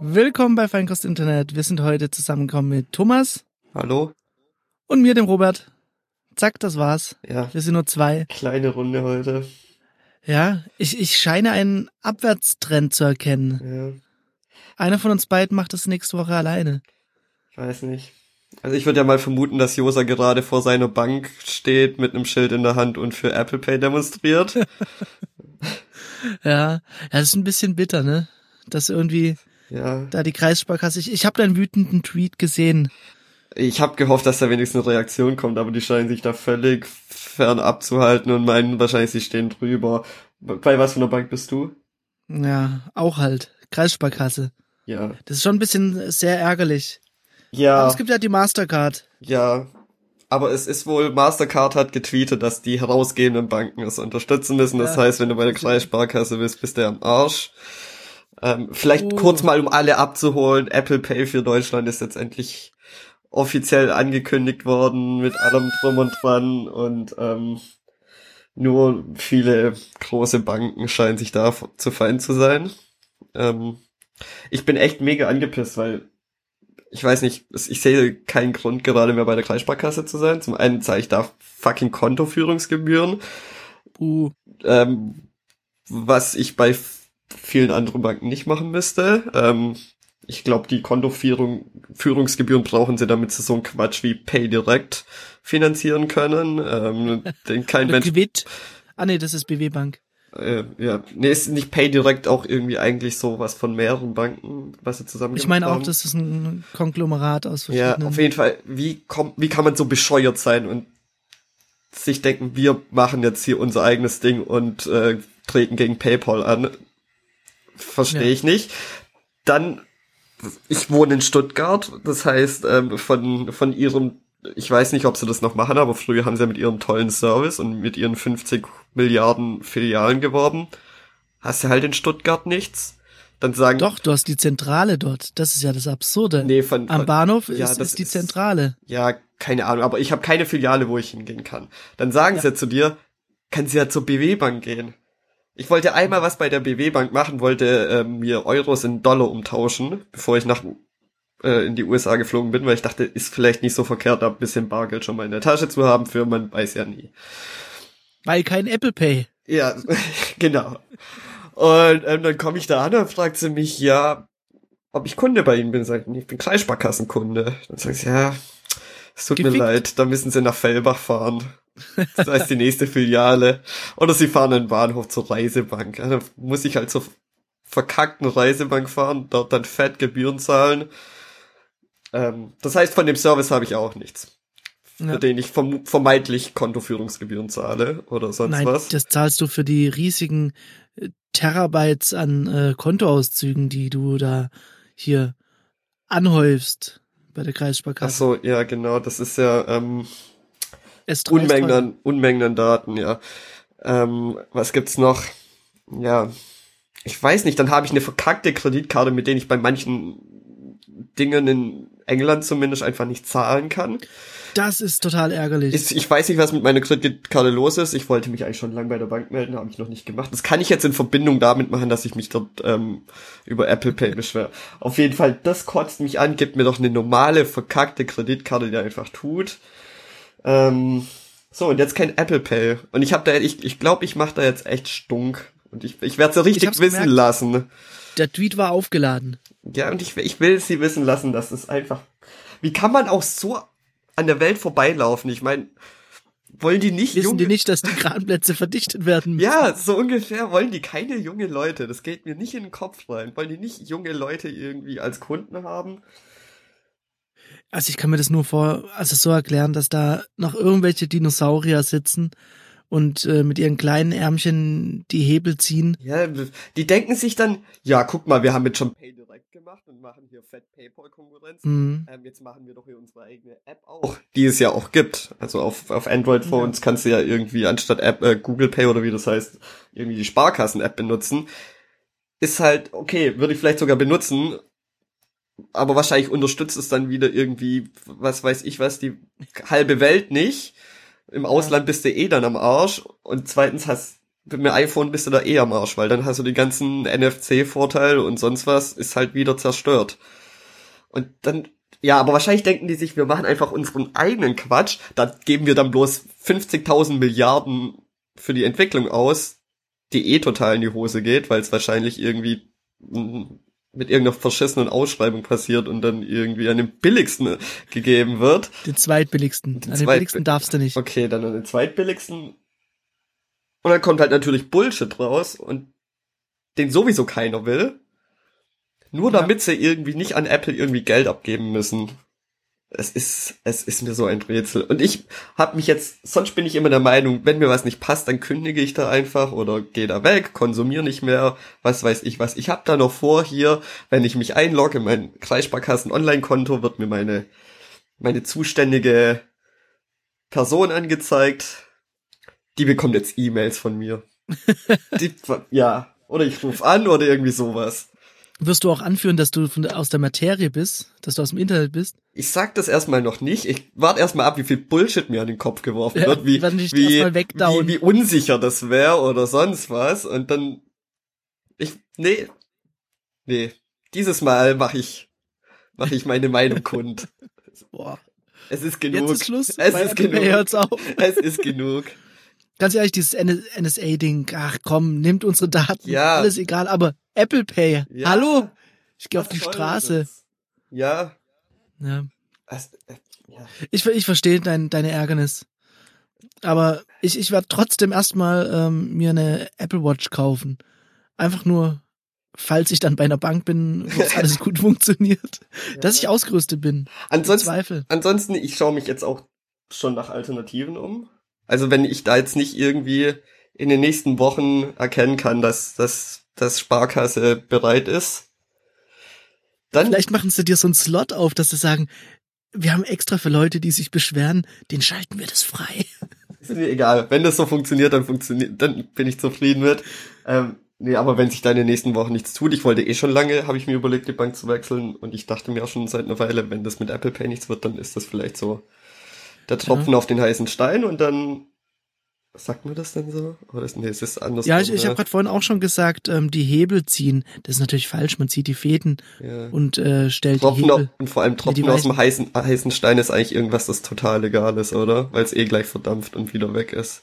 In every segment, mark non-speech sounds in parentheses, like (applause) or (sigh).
Willkommen bei Feinkost Internet. Wir sind heute zusammengekommen mit Thomas Hallo? und mir, dem Robert. Zack, das war's. Ja, Wir sind nur zwei. kleine Runde heute. Ja, ich, ich scheine einen Abwärtstrend zu erkennen. Ja, Einer von uns beiden macht das nächste Woche alleine. weiß nicht. Also ich würde ja mal vermuten, dass Josa gerade vor seiner Bank steht mit einem Schild in der Hand und für Apple Pay demonstriert. (laughs) Ja, ja, das ist ein bisschen bitter, ne? Dass irgendwie ja, da die Kreissparkasse. Ich, ich habe deinen wütenden Tweet gesehen. Ich habe gehofft, dass da wenigstens eine Reaktion kommt, aber die scheinen sich da völlig fern abzuhalten und meinen wahrscheinlich, sie stehen drüber. Bei was für einer Bank bist du? Ja, auch halt. Kreissparkasse. Ja. Das ist schon ein bisschen sehr ärgerlich. Aber Ja, es gibt ja die Mastercard. ja. Aber es ist wohl, Mastercard hat getweetet, dass die herausgehenden Banken es unterstützen müssen. Das Ja. heißt, wenn du bei der Kreissparkasse bist, bist du am Arsch. Ähm, vielleicht Oh. kurz mal, um alle abzuholen. Apple Pay für Deutschland ist jetzt endlich offiziell angekündigt worden mit allem drum und dran und ähm, nur viele große Banken scheinen sich da zu fein zu sein. Ähm, ich bin echt mega angepisst, weil ich weiß nicht, ich sehe keinen Grund gerade mehr bei der Kreissparkasse zu sein. Zum einen zahle ich da fucking Kontoführungsgebühren, Uh, ähm, was ich bei vielen anderen Banken nicht machen müsste. Ähm, ich glaube, die Kontoführungsgebühren brauchen sie, damit sie so einen Quatsch wie PayDirect finanzieren können, ähm, den kein Mensch Quid. Ah nee, das ist BW Bank. äh, ja, nee, ist nicht PayDirect auch irgendwie eigentlich so was von mehreren Banken, was sie zusammen Ich meine auch, das ist ein Konglomerat aus Ja, verschiedenen. auf jeden Fall. Wie kommt, wie kann man so bescheuert sein und sich denken, wir machen jetzt hier unser eigenes Ding und äh, treten gegen PayPal an? Verstehe Ja. ich nicht. Dann, ich wohne in Stuttgart, das heißt, ähm, von, von ihrem, ich weiß nicht, ob sie das noch machen, aber früher haben sie ja mit ihrem tollen Service und mit ihren 50 Milliarden Filialen geworben. Hast du halt in Stuttgart nichts. Dann sagen, Doch, du hast die Zentrale dort. Das ist ja das Absurde. nee, von, Am von Bahnhof ja, ist, das ist die ist- Zentrale. ja, keine Ahnung, aber ich habe keine Filiale, wo ich hingehen kann. Dann sagen Ja. sie zu dir, kannst du ja zur BW Bank gehen. Ich wollte einmal was bei der BW Bank machen, wollte ähm, mir Euros in Dollar umtauschen, bevor ich nach äh, in die USA geflogen bin, weil ich dachte, ist vielleicht nicht so verkehrt, da ein bisschen Bargeld schon mal in der Tasche zu haben, für man weiß ja nie. Weil kein Apple Pay. Ja, (laughs) genau. Und ähm, dann komme ich da an und fragt sie mich, ja, ob ich Kunde bei Ihnen bin. Sag ich, ich bin Kreissparkassenkunde. Dann sagt sie, ja, es tut mir Gefickt. leid, da müssen Sie nach Fellbach fahren. Das heißt die nächste Filiale. Oder Sie fahren den Bahnhof zur Reisebank. Dann muss ich halt zur verkackten Reisebank fahren, dort dann fett Gebühren zahlen. Ähm, das heißt, von dem Service habe ich auch nichts. Ja. Für den ich verm vermeintlich Kontoführungsgebühren zahle oder sonst Nein, was. das zahlst du für die riesigen äh, Terabytes an äh, Kontoauszügen, die du da hier anhäufst bei der Ach Kreissparkasse. so, ja, genau, das ist ja ähm, Es Unmengen an, Unmengen an Daten, ja. Ähm, was gibt's noch? Ja, ich weiß nicht, dann habe ich eine verkackte Kreditkarte, mit denen ich bei manchen Dingen in England zumindest einfach nicht zahlen kann. Das ist total ärgerlich. Ich, ich weiß nicht, was mit meiner Kreditkarte los ist. Ich wollte mich eigentlich schon lange bei der Bank melden, habe ich noch nicht gemacht. Das kann ich jetzt in Verbindung damit machen, dass ich mich dort ähm, über Apple Pay beschwere. Auf jeden Fall, das kotzt mich an. Gibt mir doch eine normale, verkackte Kreditkarte, die einfach tut. Ähm, so, und jetzt kein Apple Pay. Und ich habe da, ich ich, glaube, ich mache da jetzt echt Stunk. Und ich, ich werde sie richtig hab's wissen gemerkt. lassen. der Tweet war aufgeladen. Ja, und ich, ich will sie wissen lassen, dass es einfach. Wie kann man auch so an der Welt vorbeilaufen? Ich meine, wollen die nicht Wissen junge die nicht, dass die Kranplätze verdichtet werden müssen? Ja, so ungefähr wollen die keine junge Leute. Das geht mir nicht in den Kopf rein. Wollen die nicht junge Leute irgendwie als Kunden haben? Also ich kann mir das nur vor, also so erklären, dass da noch irgendwelche Dinosaurier sitzen und äh, mit ihren kleinen Ärmchen die Hebel ziehen. Ja, die denken sich dann, ja, guck mal, wir haben jetzt schon PayDirect gemacht und machen hier Fett PayPal-Konkurrenz. Mhm. Ähm, jetzt machen wir doch hier unsere eigene App auch, die es ja auch gibt. Also auf, auf Android-Phones kannst du ja irgendwie anstatt App, äh, Google Pay oder wie das heißt, irgendwie die Sparkassen-App benutzen. ist halt, okay, würde ich vielleicht sogar benutzen, aber wahrscheinlich unterstützt es dann wieder irgendwie, was weiß ich was, die halbe Welt nicht. Im Ausland bist du eh dann am Arsch. Und zweitens hast mit dem iPhone bist du da eh am Arsch, weil dann hast du die ganzen NFC-Vorteile und sonst was, ist halt wieder zerstört. Und dann, ja, aber wahrscheinlich denken die sich, wir machen einfach unseren eigenen Quatsch, da geben wir dann bloß 50.000 Milliarden für die Entwicklung aus, die eh total in die Hose geht, weil es wahrscheinlich irgendwie mit irgendeiner verschissenen Ausschreibung passiert und dann irgendwie an den billigsten gegeben wird. Den zweitbilligsten. Den an den billigsten darfst du nicht. Okay, dann an den zweitbilligsten. Und dann kommt halt natürlich Bullshit raus und den sowieso keiner will. Nur damit ja. sie irgendwie nicht an Apple irgendwie Geld abgeben müssen es ist, es ist mir so ein Rätsel. Und ich habe mich jetzt, sonst bin ich immer der Meinung, wenn mir was nicht passt, dann kündige ich da einfach oder gehe da weg, konsumiere nicht mehr, was weiß ich was. Ich habe da noch vor hier, wenn ich mich einlogge, mein Kreissparkassen Online-Konto wird mir meine, meine zuständige Person angezeigt. Die bekommt jetzt E-Mails von mir. (laughs) Die, ja, oder ich rufe an oder irgendwie sowas. Wirst du auch anführen, dass du von, aus der Materie bist, dass du aus dem Internet bist? Ich sag das erstmal noch nicht. Ich warte erstmal ab, wie viel Bullshit mir an den Kopf geworfen ja, wird, wie, wie, wie, wie unsicher das wäre oder sonst was. Und dann, ich, nee, nee, dieses Mal mache ich, mache ich meine Meinung kund. (laughs) Boah. Es ist genug. Jetzt ist Schluss. Es ist genug. Hört's auf. (laughs) Es ist genug. Ganz ehrlich, dieses NSA-Ding, ach komm, nimmt unsere Daten, ja. alles egal, aber Apple Pay, ja. hallo? Ich gehe auf die Straße. Das? Ja. Ja. Das, äh, ja. Ich, ich verstehe dein, deine Ärgernis. Aber ich, ich werde trotzdem erstmal ähm, mir eine Apple Watch kaufen. Einfach nur, falls ich dann bei einer Bank bin, wo alles (laughs) gut funktioniert, ja. dass ich ausgerüstet bin. Ansonsten, ansonsten, ich schaue mich jetzt auch schon nach Alternativen um. Also wenn ich da jetzt nicht irgendwie in den nächsten Wochen erkennen kann, dass, dass, dass Sparkasse bereit ist, dann. Vielleicht machen sie dir so einen Slot auf, dass sie sagen, wir haben extra für Leute, die sich beschweren, den schalten wir das frei. Ist mir egal. Wenn das so funktioniert, dann funktioniert, dann bin ich zufrieden mit. Ähm, nee, aber wenn sich da in den nächsten Wochen nichts tut, ich wollte eh schon lange, habe ich mir überlegt, die Bank zu wechseln und ich dachte mir auch schon seit einer Weile, wenn das mit Apple Pay nichts wird, dann ist das vielleicht so der Tropfen ja. auf den heißen Stein und dann Sagt man das denn so? Oder ist, nee, es ist anders. Ja, ich, ich habe gerade vorhin auch schon gesagt, ähm, die Hebel ziehen. Das ist natürlich falsch. Man zieht die Fäden ja. und äh, stellt Tropfen die Hebel. und vor allem Tropfen aus dem heißen, heißen Stein ist eigentlich irgendwas, das total legal ist, oder? Weil es eh gleich verdampft und wieder weg ist.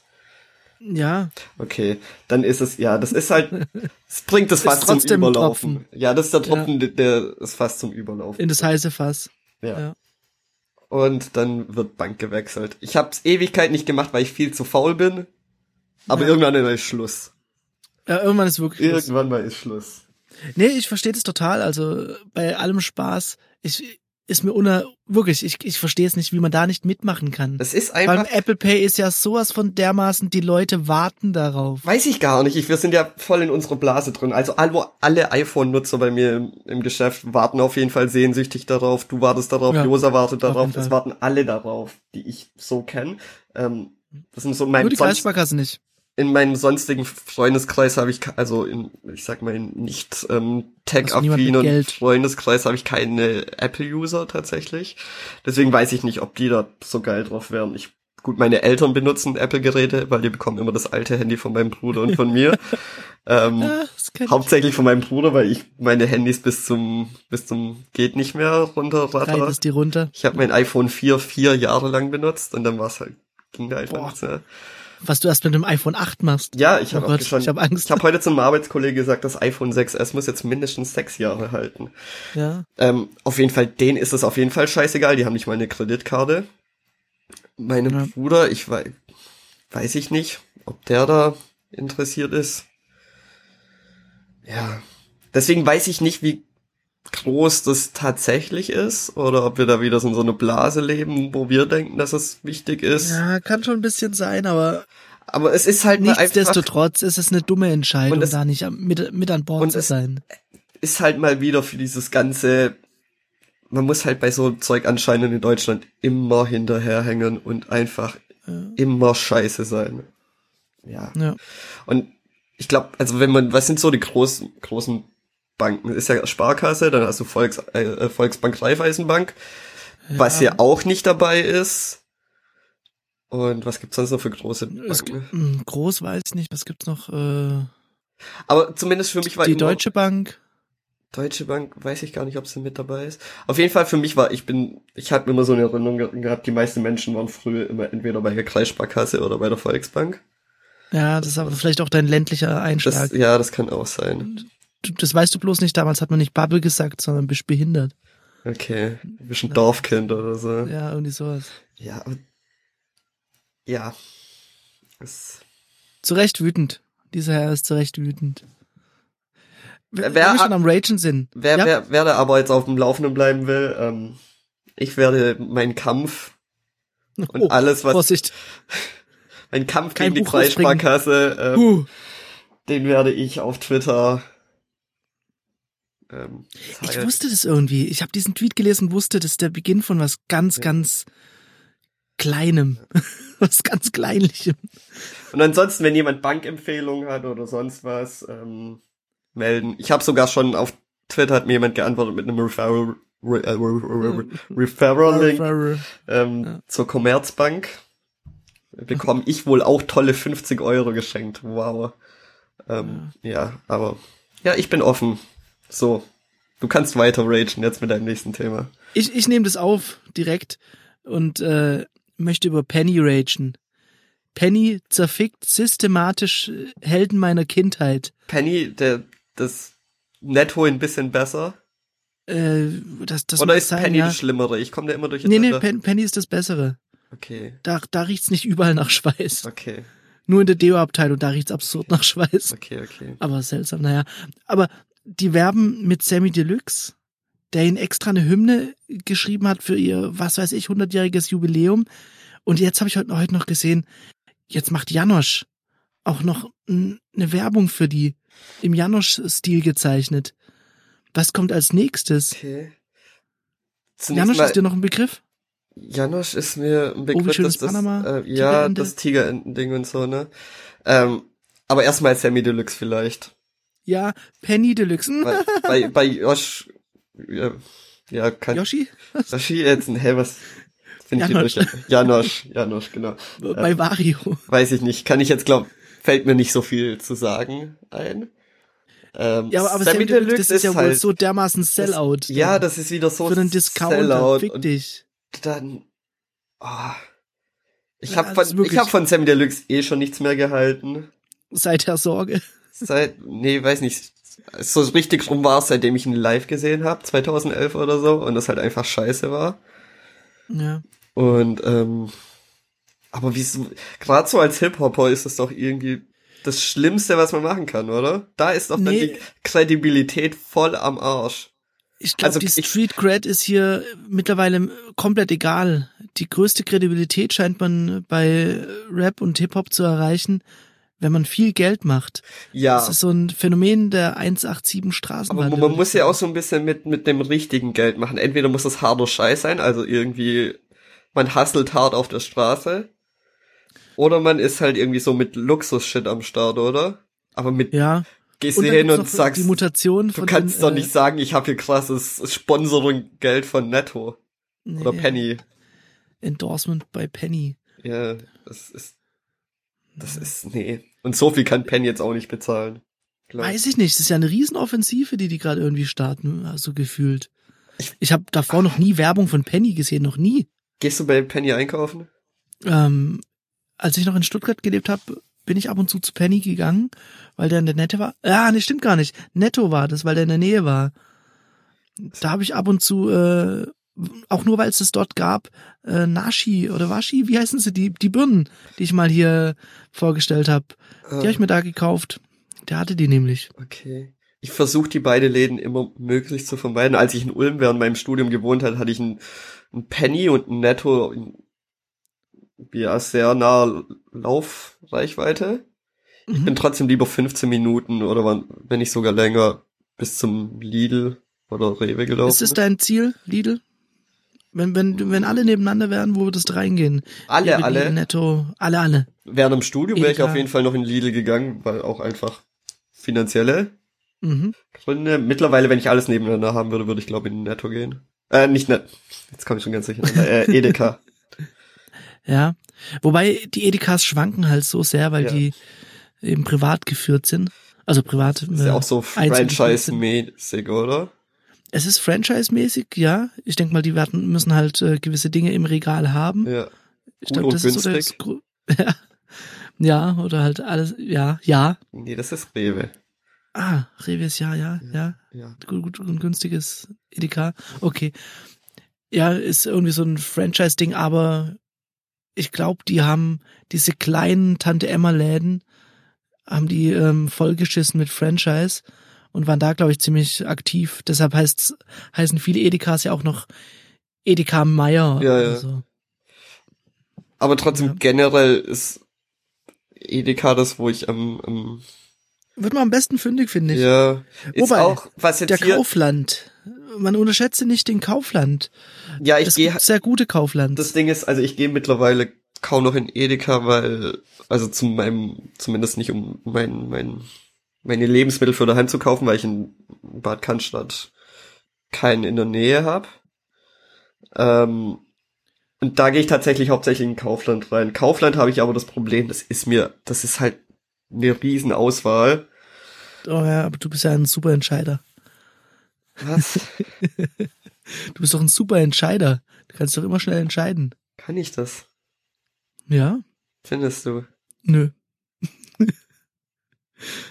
Ja. Okay, dann ist es, ja, das ist halt, (laughs) es bringt das Fass zum Überlaufen. Ja, das ist der Tropfen, ja. der das Fass zum Überlaufen. In das heiße Fass. ja. ja und dann wird Bank gewechselt. Ich hab's Ewigkeit nicht gemacht, weil ich viel zu faul bin. Aber ja. irgendwann ist Schluss. Ja, irgendwann ist wirklich Schluss. Irgendwann mal ist Schluss. Nee, ich verstehe das total. Also bei allem Spaß. Ich, ist mir uner wirklich, ich, ich verstehe es nicht, wie man da nicht mitmachen kann. Das ist einfach. Beim Apple Pay ist ja sowas von dermaßen, die Leute warten darauf. Weiß ich gar nicht. Ich, wir sind ja voll in unserer Blase drin. Also alle, alle iPhone-Nutzer bei mir im, im, Geschäft warten auf jeden Fall sehnsüchtig darauf. Du wartest darauf, ja, Josa wartet darauf. Es warten alle darauf, die ich so kenne. Ähm, das sind so mein Nur die Kreissparkasse nicht in meinem sonstigen Freundeskreis habe ich, also in, ich sag mal, in nicht ähm, tech-affinen Freundeskreis habe ich keine Apple-User tatsächlich. Deswegen weiß ich nicht, ob die da so geil drauf wären. Ich, gut, meine Eltern benutzen Apple-Geräte, weil die bekommen immer das alte Handy von meinem Bruder und von mir. (laughs) ähm, ja, hauptsächlich von meinem Bruder, weil ich meine Handys bis zum bis zum geht nicht mehr runterratter. die runter. Ich habe mein iPhone 4 vier Jahre lang benutzt und dann war es halt ging da einfach nichts mehr was du erst mit dem iPhone 8 machst. Ja, ich habe oh schon, ich habe Angst. Ich habe heute zu einem Arbeitskollege gesagt, das iPhone 6S muss jetzt mindestens sechs Jahre halten. Ja. Ähm, auf jeden Fall, denen ist es auf jeden Fall scheißegal, die haben nicht mal eine Kreditkarte. Meine ja. Bruder, ich weiß, weiß ich nicht, ob der da interessiert ist. Ja. Deswegen weiß ich nicht, wie groß das tatsächlich ist oder ob wir da wieder so in so eine Blase leben, wo wir denken, dass es wichtig ist. Ja, kann schon ein bisschen sein, aber aber es ist halt nichtsdestotrotz ist es eine dumme Entscheidung, es, da nicht mit, mit an Bord zu sein. Ist halt mal wieder für dieses ganze man muss halt bei so Zeug anscheinend in Deutschland immer hinterherhängen und einfach ja. immer scheiße sein. Ja. ja. Und ich glaube, also wenn man, was sind so die großen, großen Banken? Ist ja Sparkasse, dann hast du Volks, äh, äh Volksbank Raiffeisenbank, ja. was ja auch nicht dabei ist. Und was gibt's sonst noch für große Banken? Hm, groß weiß ich nicht, was gibt's noch? Äh, Aber zumindest für mich war die Deutsche Bank. Deutsche Bank, weiß ich gar nicht, ob sie mit dabei ist. Auf jeden Fall für mich war, ich bin, ich hatte immer so eine Erinnerung gehabt, die meisten Menschen waren früher immer entweder bei der Kreissparkasse oder bei der Volksbank. Ja, das ist aber vielleicht auch dein ländlicher Einschlag. Das, ja, das kann auch sein. Das weißt du bloß nicht, damals hat man nicht Bubble gesagt, sondern bist behindert. Okay, ein bisschen Dorfkind oder so. Ja, irgendwie sowas. Ja, ja. Es zu Recht wütend. Dieser Herr ist zu Recht wütend. Wer, wer schon am Ragen sind. Wer, ja? wer, wer da aber jetzt auf dem Laufenden bleiben will, ähm, ich werde meinen Kampf und oh, alles, was, Vorsicht. (laughs) mein Kampf Kein gegen Buch die Kreissparkasse, ähm, uh. den werde ich auf Twitter ähm, ich wusste das irgendwie. Ich habe diesen Tweet gelesen und wusste, das ist der Beginn von was ganz, ja. ganz Kleinem. (laughs) was ganz Kleinlichem. Und ansonsten, wenn jemand Bankempfehlungen hat oder sonst was, ähm, melden. Ich habe sogar schon auf Twitter hat mir jemand geantwortet mit einem Referral, Re, äh, Re, Referral Link ähm, ja. zur Commerzbank bekomme ich wohl auch tolle 50 Euro geschenkt. Wow. Ähm, ja. ja, aber ja, ich bin offen. So, du kannst weiter ragen jetzt mit deinem nächsten Thema. Ich, ich nehme das auf direkt und äh, möchte über Penny ragen. Penny zerfickt systematisch Helden meiner Kindheit. Penny, der das Netto ein bisschen besser. Äh, das, das Oder ist sein, Penny ja. das Schlimmere? Ich komme da immer durch. Nee, nee, Penny ist das Bessere. Okay. Da, da riecht's nicht überall nach Schweiß. Okay. Nur in der Deo-Abteilung, da riecht's absurd nach Schweiß. Okay, okay. Aber seltsam, naja. Aber die werben mit Sammy Deluxe, der ihnen extra eine Hymne geschrieben hat für ihr, was weiß ich, 100-jähriges Jubiläum. Und jetzt habe ich heute, heute noch gesehen, jetzt macht Janosch auch noch eine Werbung für die im Janosch-Stil gezeichnet. Was kommt als nächstes? Okay. Janosch ist dir noch ein Begriff? Janosch ist mir ein Begriff, oh, dass das, Panama, äh, ja, das Tigerenten-Ding und so, ne? Ähm, aber erstmal Sammy Deluxe vielleicht. Ja, Penny Deluxe. bei, (laughs) bei, bei Josh, ja, ja kann, Yoshi? (laughs) Yoshi jetzt, hä, was, finde ich durch, Janosch, Janosch, genau. (laughs) Bei äh, Wario. Weiß ich nicht, kann ich jetzt glaub, fällt mir nicht so viel zu sagen ein. Ähm, ja, aber, aber Sammy Deluxe, das ist ja wohl halt, so dermaßen Sellout. Das, ja, das ist wieder so Für einen Discounter, Sellout. fick dich dann, oh, ich ja, habe von, ich hab von Sam Deluxe eh schon nichts mehr gehalten. Seit der Sorge. Seit, nee, weiß nicht. So richtig rum war es, seitdem ich ihn live gesehen habe, 2011 oder so, und das halt einfach scheiße war. Ja. Und, ähm, aber wie gerade so als Hip-Hopper ist es doch irgendwie das Schlimmste, was man machen kann, oder? Da ist doch dann nee. die Kredibilität voll am Arsch. Ich glaube, also die Street Cred ist hier mittlerweile komplett egal. Die größte Kredibilität scheint man bei Rap und Hip-Hop zu erreichen, wenn man viel Geld macht. Ja. Das ist so ein Phänomen der 187 Straßenbahn. Aber man muss ja auch so ein bisschen mit, mit dem richtigen Geld machen. Entweder muss das harter Scheiß sein, also irgendwie, man hustelt hart auf der Straße. Oder man ist halt irgendwie so mit Luxus-Shit am Start, oder? Aber mit, ja gehst du hin und sagst, die Mutation du kannst den, doch nicht äh, sagen, ich habe hier krasses Sponsoring-Geld von Netto nee, oder Penny. Endorsement bei Penny. Ja, das ist, das ist, nee. Und so viel kann Penny jetzt auch nicht bezahlen. Glaub. Weiß ich nicht. Das ist ja eine Riesenoffensive, die die gerade irgendwie starten, so also gefühlt. Ich, ich habe davor noch nie Werbung von Penny gesehen, noch nie. Gehst du bei Penny einkaufen? Ähm, als ich noch in Stuttgart gelebt habe, bin ich ab und zu zu Penny gegangen, weil der in der Nette war. Ja, nee, stimmt gar nicht. Netto war das, weil der in der Nähe war. Da habe ich ab und zu, äh, auch nur weil es das dort gab, äh, Nashi oder Washi, wie heißen sie, die, die Birnen, die ich mal hier vorgestellt habe. Die habe ich mir da gekauft. Der hatte die nämlich. Okay. Ich versuche die beide Läden immer möglich zu vermeiden. Als ich in Ulm während meinem Studium gewohnt hat, hatte ich ein, ein Penny und ein Netto ja sehr nah Laufreichweite. Mhm. Ich bin trotzdem lieber 15 Minuten oder wenn nicht sogar länger bis zum Lidl oder Rewe gelaufen. Ist es dein Ziel, Lidl? Wenn, wenn, wenn alle nebeneinander wären, wo würdest du reingehen? Alle, Rewe, alle. Netto, alle, alle. Während dem Studium wäre ich Edeka. auf jeden Fall noch in Lidl gegangen, weil auch einfach finanzielle Mhm. Gründe. Mittlerweile, wenn ich alles nebeneinander haben würde, würde ich glaube in Netto gehen. Äh, nicht Net. Jetzt komme ich schon ganz sicher. Äh, (laughs) Edeka. Ja. Wobei die Edekas schwanken halt so sehr, weil Ja. die eben privat geführt sind. Also privat. Ist ja auch so Franchise-mäßig, oder? Es ist franchise-mäßig, ja. Ich denke mal, die werden, müssen halt äh, gewisse Dinge im Regal haben. Ja. ich gut glaub, und das ist so das günstig. Gro- (laughs) ja. ja, oder halt alles, ja, ja. Nee, das ist Rewe. Ah, Rewe ist ja, ja, ja. Ja. Gut, gut und günstiges Edeka. Okay. Ja, ist irgendwie so ein Franchise-Ding, aber ich glaube, die haben diese kleinen Tante-Emma-Läden, haben die ähm, vollgeschissen mit Franchise und waren da, glaube ich, ziemlich aktiv. Deshalb heißt's, heißen viele Edekas ja auch noch Edeka Meier. Ja, ja. oder so. Aber trotzdem Ja. generell ist Edeka das, wo ich am, am Wird man am besten fündig, finde ich. ja, ist Wobei, auch, was jetzt Der hier, Kaufland. Man unterschätze nicht den Kaufland. ja, ich gehe, sehr gute Kauflands. das Ding ist, also ich gehe mittlerweile kaum noch in Edeka, weil, also zu meinem, zumindest nicht um mein, mein, meine Lebensmittel für daheim zu kaufen, weil ich in Bad Cannstatt keinen in der Nähe habe. Ähm, und da gehe ich tatsächlich hauptsächlich in Kaufland rein. Kaufland habe ich aber das Problem, das ist mir, das ist halt eine Riesenauswahl. Oh ja, aber du bist ja ein super Entscheider. Was? (laughs) Du bist doch ein super Entscheider. Du kannst doch immer schnell entscheiden. Kann ich das? Ja? Findest du? Nö.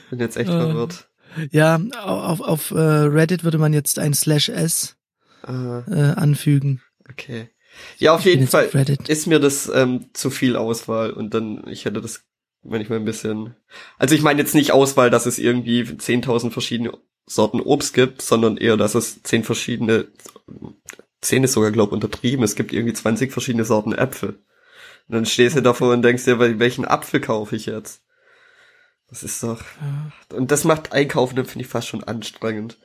Bin jetzt echt Äh. verwirrt. Ja, auf, auf äh, Reddit würde man jetzt ein Slash S Ah, äh, anfügen. okay. Ja, auf Ich jeden Fall auf ist mir das ähm, zu viel Auswahl und dann, ich hätte das manchmal ein bisschen, also ich meine jetzt nicht Auswahl, dass es irgendwie 10.000 verschiedene Sorten Obst gibt, sondern eher, dass es 10 verschiedene, 10 ist sogar, glaube untertrieben, es gibt irgendwie 20 verschiedene Sorten Äpfel. Und dann stehst du davor und denkst dir, wel- welchen Apfel kaufe ich jetzt? Das ist doch, Ja. und das macht Einkaufen, finde ich fast schon anstrengend.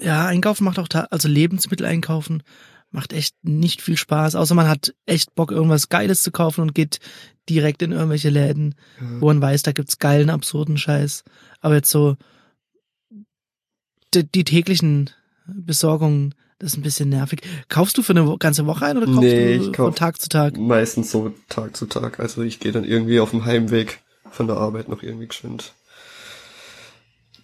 Ja, einkaufen macht auch, also Lebensmittel einkaufen macht echt nicht viel Spaß, außer man hat echt Bock, irgendwas Geiles zu kaufen und geht direkt in irgendwelche Läden, wo man weiß, da gibt's geilen, absurden Scheiß. Aber jetzt so die, die täglichen Besorgungen, das ist ein bisschen nervig. Kaufst du für eine ganze Woche ein oder kaufst Nee, du ich kauf- von Tag zu Tag? Meistens so Tag zu Tag. Also ich gehe dann irgendwie auf dem Heimweg von der Arbeit noch irgendwie geschwind.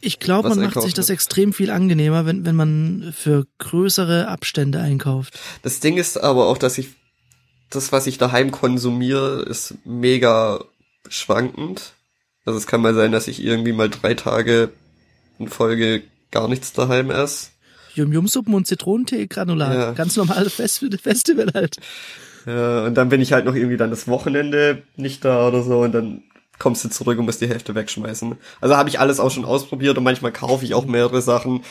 Ich glaube, man macht sich das extrem viel angenehmer, wenn, wenn man für größere Abstände einkauft. Das Ding ist aber auch, dass ich das, was ich daheim konsumiere, ist mega schwankend. Also es kann mal sein, dass ich irgendwie mal drei Tage in Folge gar nichts daheim esse. Yum-Yum-Suppen und Zitronentee-Granulat. Ja. Ganz normales Fest Festival halt. Ja, und dann bin ich halt noch irgendwie dann das Wochenende nicht da oder so und dann kommst du zurück und musst die Hälfte wegschmeißen. Also habe ich alles auch schon ausprobiert und manchmal kaufe ich auch mehrere Sachen.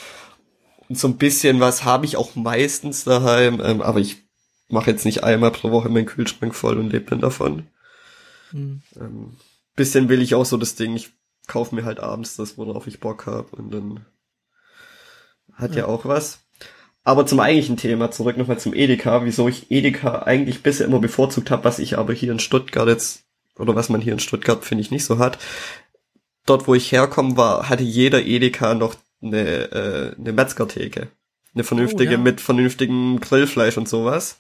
Und so ein bisschen was habe ich auch meistens daheim, ähm, aber ich mache jetzt nicht einmal pro Woche meinen Kühlschrank voll und lebe dann davon. Hm. Ähm, bisschen will ich auch so das Ding, ich kaufe mir halt abends das, worauf ich Bock habe und dann hat ja. Ja. auch was. Aber zum eigentlichen Thema, zurück nochmal zum Edeka, wieso ich Edeka eigentlich bisher immer bevorzugt habe, was ich aber hier in Stuttgart jetzt, oder was man hier in Stuttgart, finde ich, nicht so hat. Dort, wo ich herkomme, war, hatte jeder Edeka noch eine, äh, eine Metzgertheke. Eine vernünftige, ja. mit vernünftigem Grillfleisch und sowas.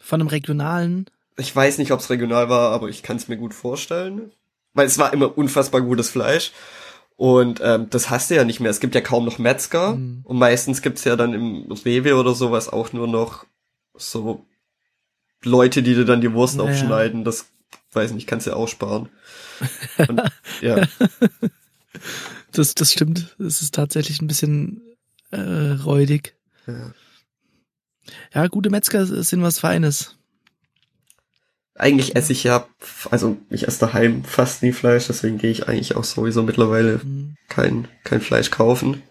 Von einem regionalen. Ich weiß nicht, ob es regional war, aber ich kann es mir gut vorstellen. Weil es war immer unfassbar gutes Fleisch. Und ähm, das hast du ja nicht mehr. Es gibt ja kaum noch Metzger. Mhm. Und meistens gibt's ja dann im Rewe oder sowas auch nur noch so Leute, die dir dann die Wurst Ja, ja. aufschneiden. Das, weiß nicht, kannst du ja auch sparen. Und, (laughs) ja, Das, das stimmt. Das ist tatsächlich ein bisschen äh, räudig. ja. Ja, gute Metzger sind was Feines. Eigentlich esse ich ja, also ich esse daheim fast nie Fleisch, deswegen gehe ich eigentlich auch sowieso mittlerweile Hm. kein, kein Fleisch kaufen.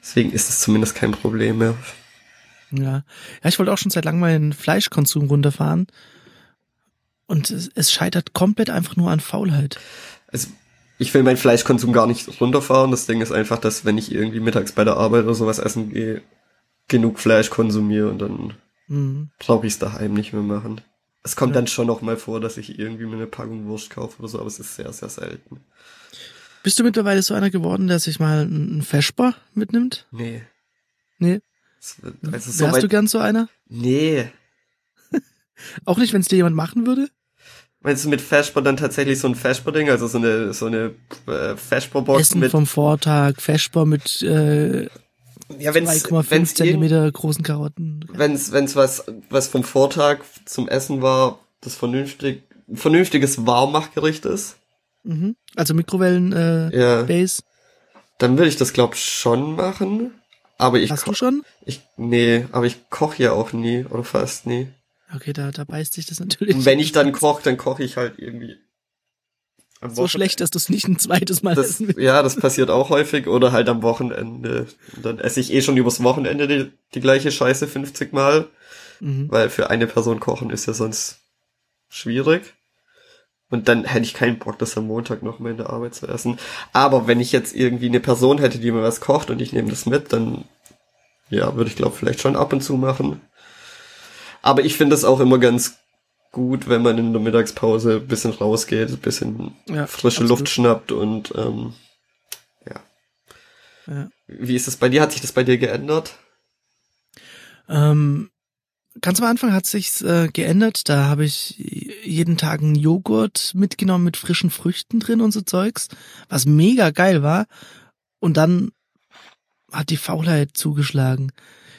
Deswegen ist es zumindest kein Problem mehr. Ja. Ja, ich wollte auch schon seit langem meinen Fleischkonsum runterfahren. Und es, es scheitert komplett einfach nur an Faulheit. Also ich will meinen Fleischkonsum gar nicht runterfahren. Das Ding ist einfach, dass wenn ich irgendwie mittags bei der Arbeit oder sowas essen gehe, genug Fleisch konsumiere und dann mhm. brauche ich es daheim nicht mehr machen. Es kommt ja. dann schon noch mal vor, dass ich irgendwie mir eine Packung Wurst kaufe oder so, aber es ist sehr, sehr selten. Bist du mittlerweile so einer geworden, der sich mal einen Vesper mitnimmt? Nee. Nee? Also so Wärst du gern so einer? Nee. (laughs) Auch nicht, wenn es dir jemand machen würde? Meinst du mit Vesper dann tatsächlich so ein Vesper-Ding, also so eine so eine äh, Essen mit vom Vortag, Vesper mit äh, ja, 2,5 Zentimeter großen Karotten. Wenn's wenn's was was vom Vortag zum Essen war, das vernünftig vernünftiges Warmmachgericht ist. Mhm. Also Mikrowellen äh, ja. Base. Dann würde ich das glaub schon machen. Aber ich Hast du schon? Ich nee, aber ich koche ja auch nie oder fast nie. Okay, da, da beißt sich das natürlich. Und wenn ich dann (laughs) koche, dann koche ich halt irgendwie. So Wochenende. schlecht, dass du es nicht ein zweites Mal das, essen willst. Ja, das passiert auch häufig. Oder halt am Wochenende. Und dann esse ich eh schon übers Wochenende die, die gleiche Scheiße 50 Mal. Mhm. Weil für eine Person kochen ist ja sonst schwierig. Und dann hätte ich keinen Bock, das am Montag noch mal in der Arbeit zu essen. Aber wenn ich jetzt irgendwie eine Person hätte, die mir was kocht und ich nehme das mit, dann ja, würde ich glaube vielleicht schon ab und zu machen. Aber ich finde es auch immer ganz gut, wenn man in der Mittagspause ein bisschen rausgeht, ein bisschen ja, frische absolut. Luft schnappt und ähm, ja. ja. Wie ist das bei dir? Hat sich das bei dir geändert? Ähm, ganz am Anfang hat sich's äh, geändert. Da habe ich jeden Tag einen Joghurt mitgenommen mit frischen Früchten drin und so Zeugs, was mega geil war. Und dann hat die Faulheit zugeschlagen.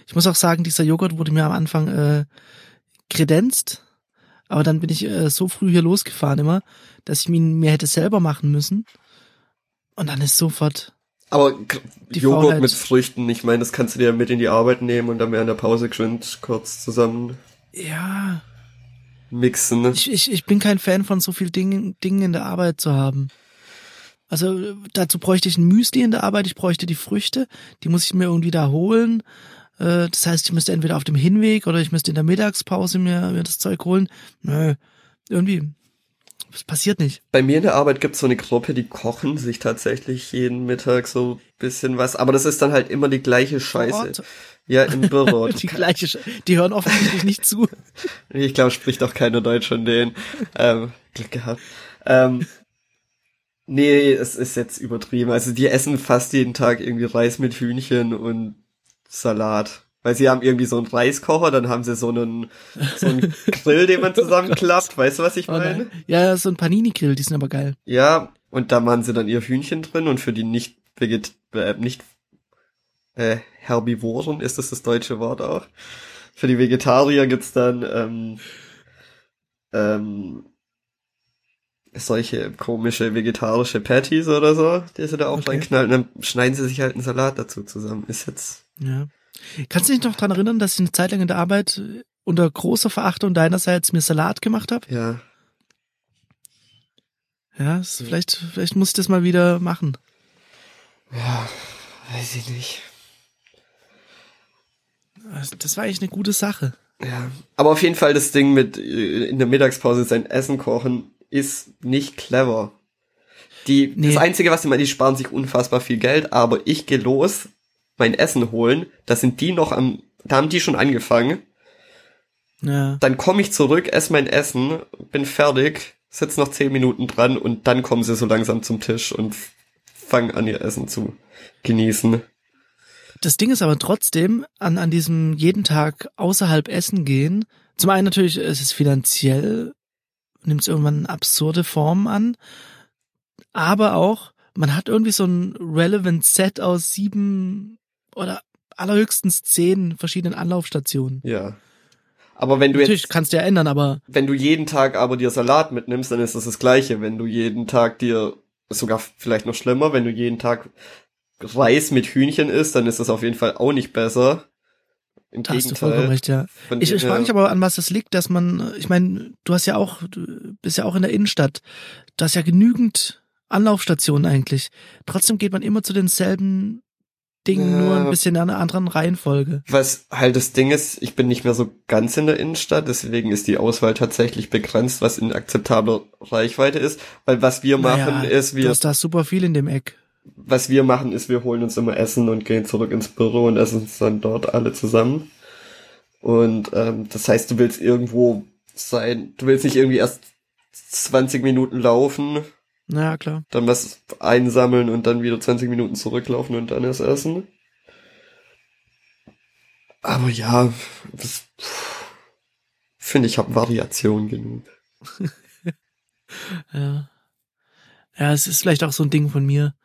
Ich muss auch sagen, dieser Joghurt wurde mir am Anfang äh, kredenzt, aber dann bin ich äh, so früh hier losgefahren immer, dass ich ihn mir hätte selber machen müssen. Und dann ist sofort. Aber die Joghurt Faulheit. mit Früchten, ich meine, das kannst du dir mit in die Arbeit nehmen und dann während der Pause geschwind kurz zusammen. Ja. Mixen. Ich, ich, ich bin kein Fan von so viel Dingen, Dingen in der Arbeit zu haben. Also dazu bräuchte ich ein Müsli in der Arbeit, ich bräuchte die Früchte, die muss ich mir irgendwie da holen. Äh, das heißt, ich müsste entweder auf dem Hinweg oder ich müsste in der Mittagspause mir, mir das Zeug holen. Nö, irgendwie. Das passiert nicht. Bei mir in der Arbeit gibt's so eine Gruppe, die kochen sich tatsächlich jeden Mittag so bisschen was, aber das ist dann halt immer die gleiche Scheiße. Ja, im Büro. (laughs) die gleiche Sch Die hören offensichtlich nicht zu. (laughs) Ich glaube, spricht auch keiner Deutsch von denen. Ähm, Glück gehabt. Ähm, nee, es ist jetzt übertrieben. Also die essen fast jeden Tag irgendwie Reis mit Hühnchen und Salat. Weil sie haben irgendwie so einen Reiskocher, dann haben sie so einen, so einen (laughs) Grill, den man zusammenklappt. Weißt du, was ich oh meine? Oh ja, so ein Panini-Grill, die sind aber geil. Ja, und da machen sie dann ihr Hühnchen drin und für die nicht veget äh, nicht äh, Herbivoren ist das das deutsche Wort auch. Für die Vegetarier gibt's dann ähm, ähm, solche komische vegetarische Patties oder so, die sie da auch okay. reinknallen. Dann schneiden sie sich halt einen Salat dazu zusammen. Ist jetzt. Ja. Kannst du dich noch dran erinnern, dass ich eine Zeit lang in der Arbeit unter großer Verachtung deinerseits mir Salat gemacht habe? Ja. Ja, ist, vielleicht, vielleicht muss ich das mal wieder machen. Ja, weiß ich nicht. Das war eigentlich eine gute Sache. Ja, aber auf jeden Fall das Ding mit äh, in der Mittagspause sein Essen kochen ist nicht clever. Die, nee. Das Einzige, was sie machen, die sparen sich unfassbar viel Geld, aber ich gehe los, mein Essen holen, da sind die noch am, da haben die schon angefangen. Ja. Dann komme ich zurück, esse mein Essen, bin fertig, sitz noch zehn Minuten dran und dann kommen sie so langsam zum Tisch und fangen an, ihr Essen zu genießen. Das Ding ist aber trotzdem, an, an diesem jeden Tag außerhalb essen gehen, zum einen natürlich ist es finanziell nimmt es irgendwann absurde Formen an. Aber auch, man hat irgendwie so ein relevant Set aus sieben oder allerhöchstens zehn verschiedenen Anlaufstationen. Ja. Aber wenn du Natürlich jetzt, kannst du ja ändern, aber wenn du jeden Tag aber dir Salat mitnimmst, dann ist das das Gleiche. Wenn du jeden Tag dir sogar vielleicht noch schlimmer, wenn du jeden Tag Reis mit Hühnchen isst, dann ist das auf jeden Fall auch nicht besser. Im da Gegenteil. Hast du vollkommen recht, ja. Ich, ich frage mich aber, an was das liegt, dass man, ich meine, du hast ja auch, du bist ja auch in der Innenstadt, du hast ja genügend Anlaufstationen eigentlich. Trotzdem geht man immer zu denselben Dingen, ja. nur ein bisschen in einer anderen Reihenfolge. Was halt das Ding ist, ich bin nicht mehr so ganz in der Innenstadt, deswegen ist die Auswahl tatsächlich begrenzt, was in akzeptabler Reichweite ist. Weil was wir machen, naja, ist wir. Du hast da super viel in dem Eck. was wir machen, ist, wir holen uns immer Essen und gehen zurück ins Büro und essen uns dann dort alle zusammen. Und ähm, das heißt, du willst irgendwo sein, du willst nicht irgendwie erst 20 Minuten laufen. Naja, klar. Dann was einsammeln und dann wieder 20 Minuten zurücklaufen und dann erst essen. Aber ja, das finde ich, habe Variation genug. (laughs) ja. Ja, es ist vielleicht auch so ein Ding von mir.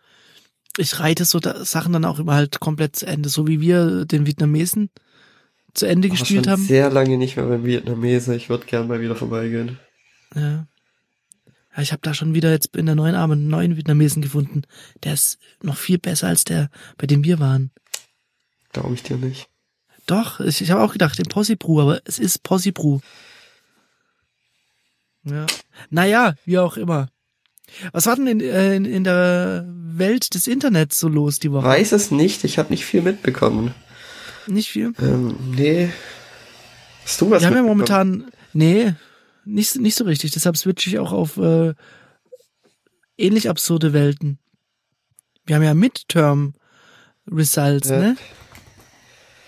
Ich reite so da Sachen dann auch immer halt komplett zu Ende, so wie wir den Vietnamesen zu Ende War gespielt schon haben. sehr lange nicht mehr beim Vietnamesen. Ich würde gern mal wieder vorbeigehen. Ja. Ja, ich habe da schon wieder jetzt in der neuen Abend einen neuen Vietnamesen gefunden. Der ist noch viel besser als der, bei dem wir waren. Glaube ich dir nicht. Doch, ich, ich habe auch gedacht, den Possibru, aber es ist Possibru. Ja. Naja, wie auch immer. Was war denn in, äh, in, in der Welt des Internets so los die Woche? Weiß es nicht, ich habe nicht viel mitbekommen. Nicht viel? Ähm, nee. Hast du was Wir haben ja momentan, nee, nicht, nicht so richtig. Deshalb switche ich auch auf äh, ähnlich absurde Welten. Wir haben ja Midterm Results, ja. ne?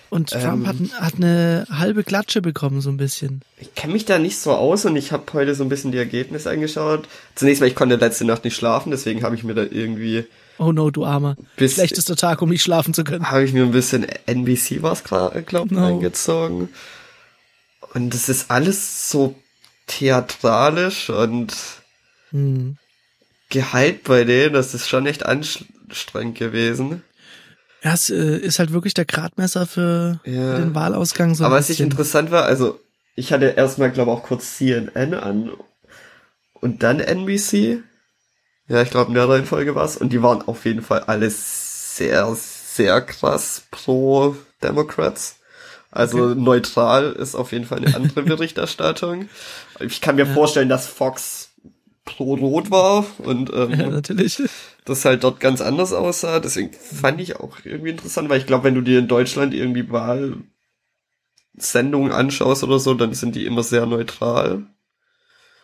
Und Trump ähm, hat, hat eine halbe Klatsche bekommen, so ein bisschen. Ich kenne mich da nicht so aus und ich habe heute so ein bisschen die Ergebnisse angeschaut. Zunächst mal, ich konnte letzte Nacht nicht schlafen, deswegen habe ich mir da irgendwie. Oh no, du Armer. Bis, Schlechtester Tag, um nicht schlafen zu können. Habe ich mir ein bisschen NBC was, glaube ich, no. eingezogen. Und es ist alles so theatralisch und hm. gehypt bei denen. Das ist schon echt anstrengend gewesen. Ja, es äh, ist halt wirklich der Gradmesser für ja. den Wahlausgang. So Aber was ich interessant war, also ich hatte erstmal, glaube auch kurz CNN an und dann NBC. Ja, ich glaube in der Reihenfolge war's und die waren auf jeden Fall alles sehr, sehr krass pro Democrats. Also okay. neutral ist auf jeden Fall eine andere (laughs) Berichterstattung. Ich kann mir ja. vorstellen, dass Fox pro-rot war und ähm, ja, natürlich. das halt dort ganz anders aussah. Deswegen fand ich auch irgendwie interessant, weil ich glaube, wenn du dir in Deutschland irgendwie Wahlsendungen anschaust oder so, dann sind die immer sehr neutral.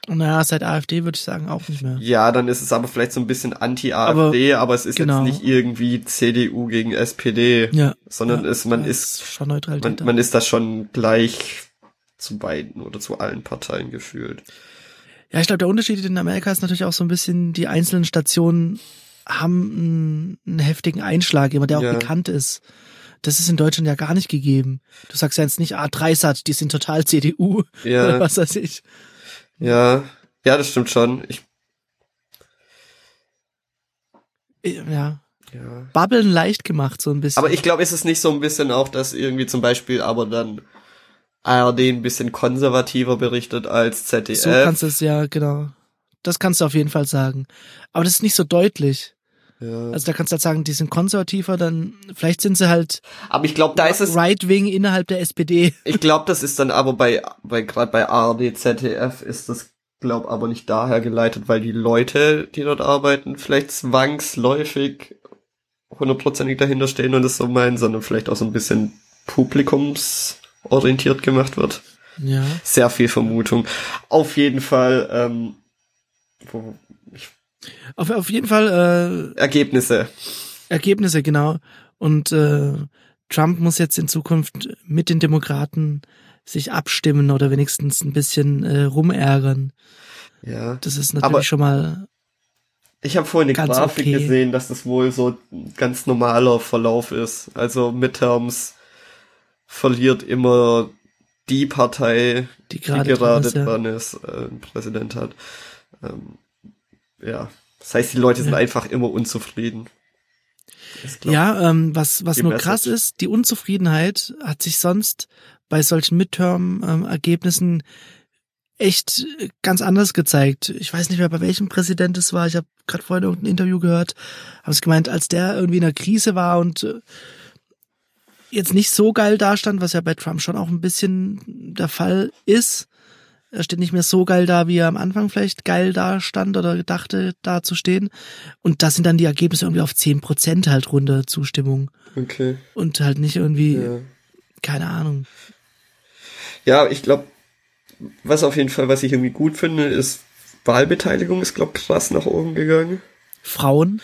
Naja, seit AfD würde ich sagen auch nicht mehr. Ja, dann ist es aber vielleicht so ein bisschen anti-AfD, aber, aber, es ist genau. jetzt nicht irgendwie CDU gegen SPD, ja, sondern ja, ist, man ist, schon neutral man, man ist da schon gleich zu beiden oder zu allen Parteien gefühlt. Ja, ich glaube, der Unterschied in Amerika ist natürlich auch so ein bisschen, die einzelnen Stationen haben einen, einen heftigen Einschlag, jemand, der auch ja. bekannt ist. Das ist in Deutschland ja gar nicht gegeben. Du sagst ja jetzt nicht, ah, Dreisat, die sind total CDU ja. oder was weiß ich. Ja, ja, das stimmt schon. Ich ja. ja. Babbeln leicht gemacht, so ein bisschen. Aber ich glaube, ist es nicht so ein bisschen auch, dass irgendwie zum Beispiel aber dann ARD ein bisschen konservativer berichtet als ZDF. So kannst du es ja, genau. Das kannst du auf jeden Fall sagen. Aber das ist nicht so deutlich. Ja. Also da kannst du halt sagen, die sind konservativer, dann vielleicht sind sie halt. Aber ich glaube, da ist es Right Wing innerhalb der SPD. Ich glaube, das ist dann aber bei bei gerade bei ARD, ZDF ist das glaub aber nicht daher geleitet, weil die Leute, die dort arbeiten, vielleicht zwangsläufig hundertprozentig dahinter stehen und es so meinen, sondern vielleicht auch so ein bisschen Publikums orientiert gemacht wird. Ja. Sehr viel Vermutung. Auf jeden Fall, ähm, wo, auf, auf jeden Fall äh, Ergebnisse. Ergebnisse, genau. Und äh, Trump muss jetzt in Zukunft mit den Demokraten sich abstimmen oder wenigstens ein bisschen äh, rumärgern. Ja. Das ist natürlich aber schon mal. Ich habe vorhin eine Grafik okay. gesehen, dass das wohl so ein ganz normaler Verlauf ist. Also Midterms verliert immer die Partei, die gerade, die gerade dran ist, ja. äh, Präsident hat. Ähm, ja, das heißt, die Leute sind ja. einfach immer unzufrieden. Ja, ähm, was, was nur krass ist, die Unzufriedenheit hat sich sonst bei solchen Midterm-Ergebnissen echt ganz anders gezeigt. Ich weiß nicht mehr, bei welchem Präsident es war. Ich habe gerade vorhin irgendein Interview gehört, haben es gemeint, als der irgendwie in einer Krise war und äh, jetzt nicht so geil dastand, was ja bei Trump schon auch ein bisschen der Fall ist. Er steht nicht mehr so geil da, wie er am Anfang vielleicht geil da stand oder dachte, da zu stehen. Und da sind dann die Ergebnisse irgendwie auf zehn Prozent halt runter, Zustimmung. Okay. Und halt nicht irgendwie, ja. keine Ahnung. Ja, ich glaube, was auf jeden Fall, was ich irgendwie gut finde, ist Wahlbeteiligung ist, glaube krass nach oben gegangen. Frauen?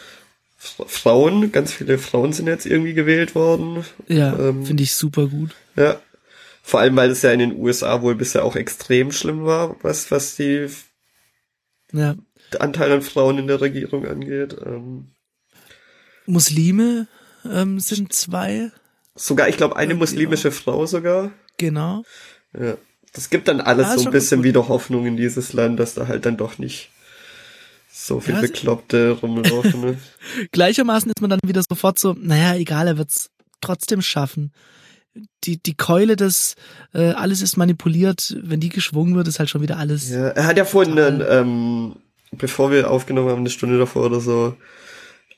Frauen, ganz viele Frauen sind jetzt irgendwie gewählt worden. Ja, ähm, finde ich super gut. Ja. Vor allem, weil es ja in den USA wohl bisher auch extrem schlimm war, was, was die ja. Anteil an Frauen in der Regierung angeht. Ähm, Muslime ähm, sind zwei. Sogar, ich glaube, eine muslimische Frau sogar. Genau. Ja. Das gibt dann alles ja, so ein bisschen wieder Hoffnung in dieses Land, dass da halt dann doch nicht so viel ja, Bekloppte rumlaufen. Ne? (laughs) Gleichermaßen ist man dann wieder sofort so, naja, egal, er wird's trotzdem schaffen. Die, die Keule des äh, alles ist manipuliert, wenn die geschwungen wird, ist halt schon wieder alles. Ja, er hat ja vorhin, ähm, bevor wir aufgenommen haben, eine Stunde davor oder so,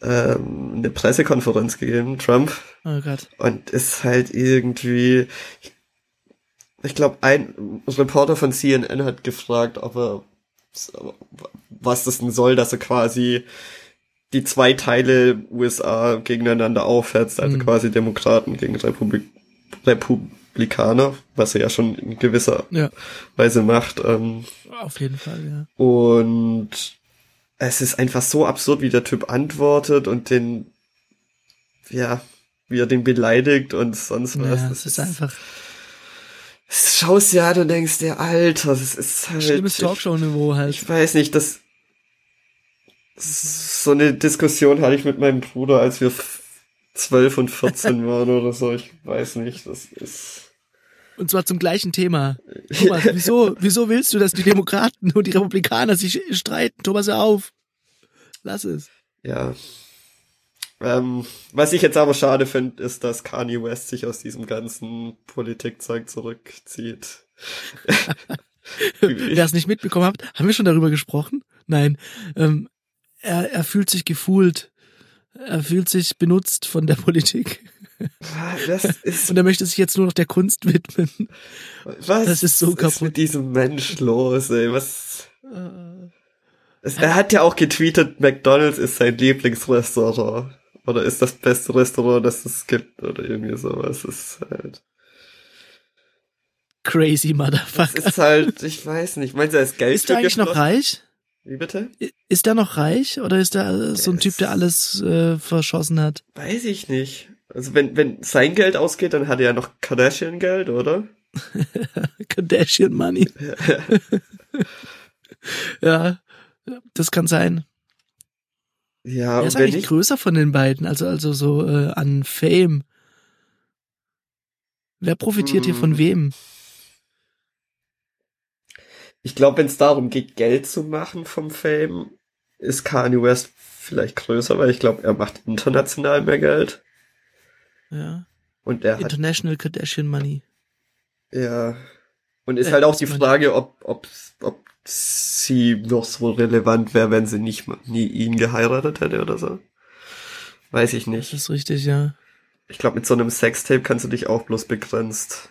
ähm, eine Pressekonferenz gegeben, Trump. Oh Gott. Und ist halt irgendwie, ich, ich glaube, ein Reporter von CNN hat gefragt, ob er was das denn soll, dass er quasi die zwei Teile USA gegeneinander aufhetzt, also mhm. quasi Demokraten gegen Republik Republikaner, was er ja schon in gewisser ja. Weise macht. Ähm, Auf jeden Fall, ja. Und es ist einfach so absurd, wie der Typ antwortet und den, ja, wie er den beleidigt und sonst was. Ja, es ist einfach. Schaust ja du denkst dir, Alter, das ist halt. Schlimmes Talkshow-Niveau halt. Ich weiß nicht, das. So eine Diskussion hatte ich mit meinem Bruder, als wir zwölf und 14 waren oder so. Ich weiß nicht, das ist. Und zwar zum gleichen Thema. (laughs) Thomas, wieso, wieso willst du, dass die Demokraten und die Republikaner sich streiten? Thomas, hör auf. Lass es. Ja. Ähm, was ich jetzt aber schade finde, ist, dass Kanye West sich aus diesem ganzen Politikzeug zurückzieht. (laughs) Wer es nicht mitbekommen hat, haben wir schon darüber gesprochen? Nein. Ähm, er, er fühlt sich gefühlt. Er fühlt sich benutzt von der Politik. Das ist Und er möchte sich jetzt nur noch der Kunst widmen. Was das ist so kaputt. ist mit diesem Mensch los, ey? Was? Uh, er hat ja auch getweetet, McDonald's ist sein Lieblingsrestaurant. Oder ist das beste Restaurant, das es gibt, oder irgendwie sowas. Das ist halt. Crazy Motherfucker. Das ist halt, ich weiß nicht. Meinst du, er ist Geld Ist er eigentlich noch reich? Wie bitte? Ist er noch reich oder ist er so ein Typ, der alles äh, verschossen hat? Weiß ich nicht. Also wenn, wenn sein Geld ausgeht, dann hat er ja noch Kardashian-Geld, oder? (laughs) Kardashian Money. (laughs) ja, das kann sein. Ja, Wer ist eigentlich ich... größer von den beiden? Also, also so äh, an Fame. Wer profitiert hm. hier von hm. wem? Ich glaube, wenn es darum geht, Geld zu machen vom Fame, ist Kanye West vielleicht größer, weil ich glaube, er macht international mehr Geld. Ja. Und er International hat, Kardashian Money. Ja. Und ist äh, halt auch die Frage, ob, ob, ob sie noch so relevant wäre, wenn sie nicht nie ihn geheiratet hätte oder so. Weiß ich nicht. Das ist richtig, ja. Ich glaube, mit so einem Sextape kannst du dich auch bloß begrenzt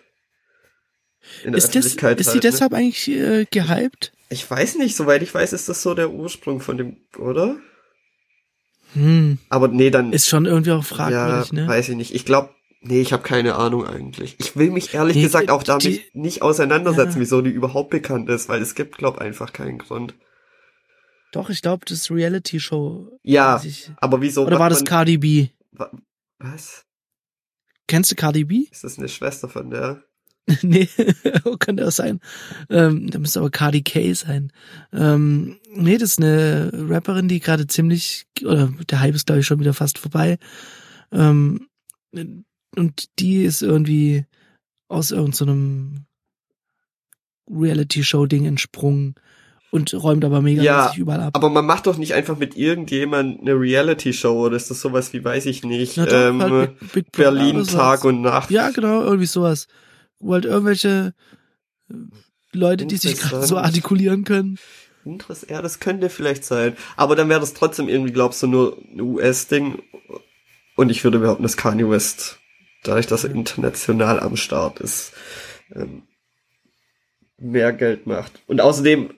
in der ist Öffentlichkeit das, Ist sie ne? deshalb eigentlich äh, gehypt? Ich weiß nicht, soweit ich weiß, ist das so der Ursprung von dem, oder? Hm. Aber nee, dann. Ist schon irgendwie auch fragwürdig, ja, ne? Weiß ich nicht. Ich glaube, Nee, ich habe keine Ahnung eigentlich. Ich will mich ehrlich nee, gesagt auch damit die, nicht auseinandersetzen, ja. wieso die überhaupt bekannt ist, weil es gibt, glaub einfach keinen Grund. Doch, ich glaube, das ist Reality-Show. Ja, aber wieso? Oder war das Cardi B? Was? Kennst du Cardi B? Ist das eine Schwester von der? (laughs) nee, (laughs) könnte das sein. Ähm, da müsste aber Cardi K sein. Ähm, nee, das ist eine Rapperin, die gerade ziemlich, oder der Hype ist glaube ich schon wieder fast vorbei. Ähm, und die ist irgendwie aus irgendeinem so Reality-Show-Ding entsprungen und räumt aber mega ja, überall ab. Aber man macht doch nicht einfach mit irgendjemand eine Reality-Show oder ist das sowas wie, weiß ich nicht, doch, ähm, halt Berlin Tag und Nacht. Ja, genau, irgendwie sowas. Wo halt irgendwelche äh, Leute, die sich gerade so artikulieren können. Interessant, ja, das könnte vielleicht sein. Aber dann wäre das trotzdem irgendwie, glaubst du, nur ein US-Ding. Und ich würde behaupten, dass Kanye West dadurch, dass er international am Start ist, ähm, mehr Geld macht. Und außerdem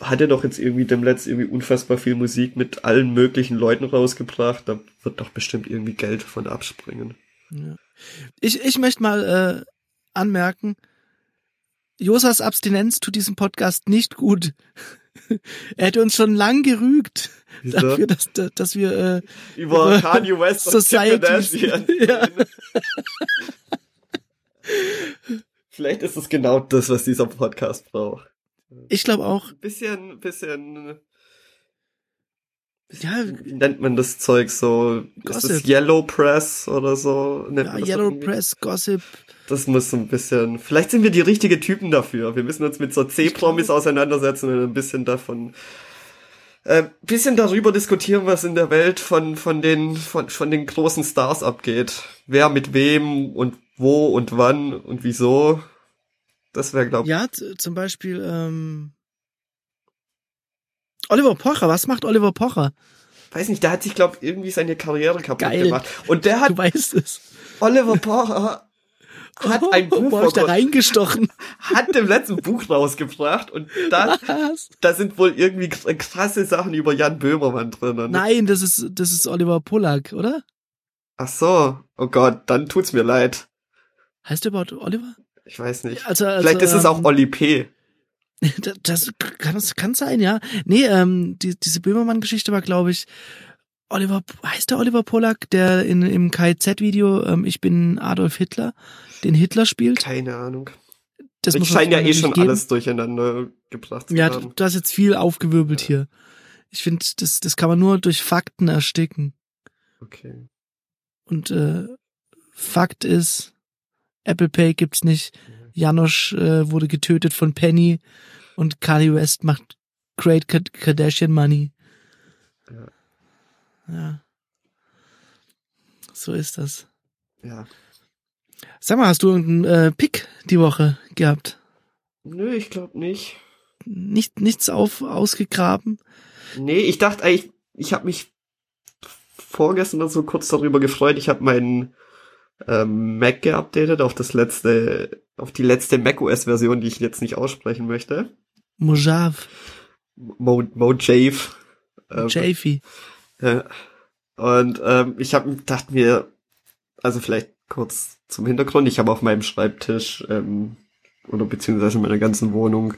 hat er doch jetzt irgendwie dem Letzt irgendwie unfassbar viel Musik mit allen möglichen Leuten rausgebracht. Da wird doch bestimmt irgendwie Geld von abspringen. Ja. Ich, ich möchte mal äh, anmerken, Josas Abstinenz tut diesem Podcast nicht gut. (laughs) er hätte uns schon lang gerügt. Wieso? Dafür, dass, dass wir äh, über, über Kanye West Society. (laughs) Ja. Vielleicht ist es genau das, was dieser Podcast braucht. Ich glaube auch. Bisschen, bisschen. Ja, wie nennt man das Zeug so? Gossip. Ist das Yellow Press oder so? Nennt ja, Yellow Press, Gossip. Das muss so ein bisschen. Vielleicht sind wir die richtigen Typen dafür. Wir müssen uns mit so C-Promis auseinandersetzen und ein bisschen davon äh, bisschen darüber diskutieren, was in der Welt von, von den, von, von den großen Stars abgeht. Wer mit wem und wo und wann und wieso. Das wäre, glaube ich. Ja, zum Beispiel, ähm, Oliver Pocher, was macht Oliver Pocher? Weiß nicht, der hat sich, glaube irgendwie seine Karriere kaputt Geil. gemacht. Und der hat. Du weißt es. Oliver Pocher hat ein (laughs) Buch Boah, da reingestochen. Hat dem letzten Buch rausgebracht und da, da sind wohl irgendwie krasse Sachen über Jan Böhmermann drin. Ne? Nein, das ist, das ist Oliver Pollack, oder? Ach so. Oh Gott, dann tut's mir leid. Heißt der überhaupt Oliver? Ich weiß nicht. Also, also, Vielleicht ist es auch ähm, Olli P. (laughs) Das kann, das kann sein, ja. Nee, ähm, die, diese Böhmermann-Geschichte war, glaube ich, Oliver, heißt der Oliver Pollack, der in, im KZ-Video ähm, Ich bin Adolf Hitler, den Hitler spielt? Keine Ahnung. Das ich scheine ja eh schon geben. alles durcheinander gebracht zu ja, haben. Ja, du hast jetzt viel aufgewirbelt ja. hier. Ich finde, das, das kann man nur durch Fakten ersticken. Okay. Und äh, Fakt ist, Apple Pay gibt's nicht. Janosch äh, wurde getötet von Penny und Kanye West macht Great Kardashian Money. Ja. So ist das. Ja. Sag mal, hast du irgendeinen äh, Pick die Woche gehabt? Nö, ich glaube nicht. Nicht nichts auf ausgegraben? Nee, ich dachte eigentlich, ich habe mich vorgestern so kurz darüber gefreut. Ich habe meinen ähm, Mac geupdatet auf das letzte, auf die letzte macOS-Version, die ich jetzt nicht aussprechen möchte. Mojave. Mo, Mojave. Ähm, Mojave. Ja. Und ähm, ich habe dachte mir, also vielleicht kurz zum Hintergrund, ich habe auf meinem Schreibtisch ähm, oder beziehungsweise in meiner ganzen Wohnung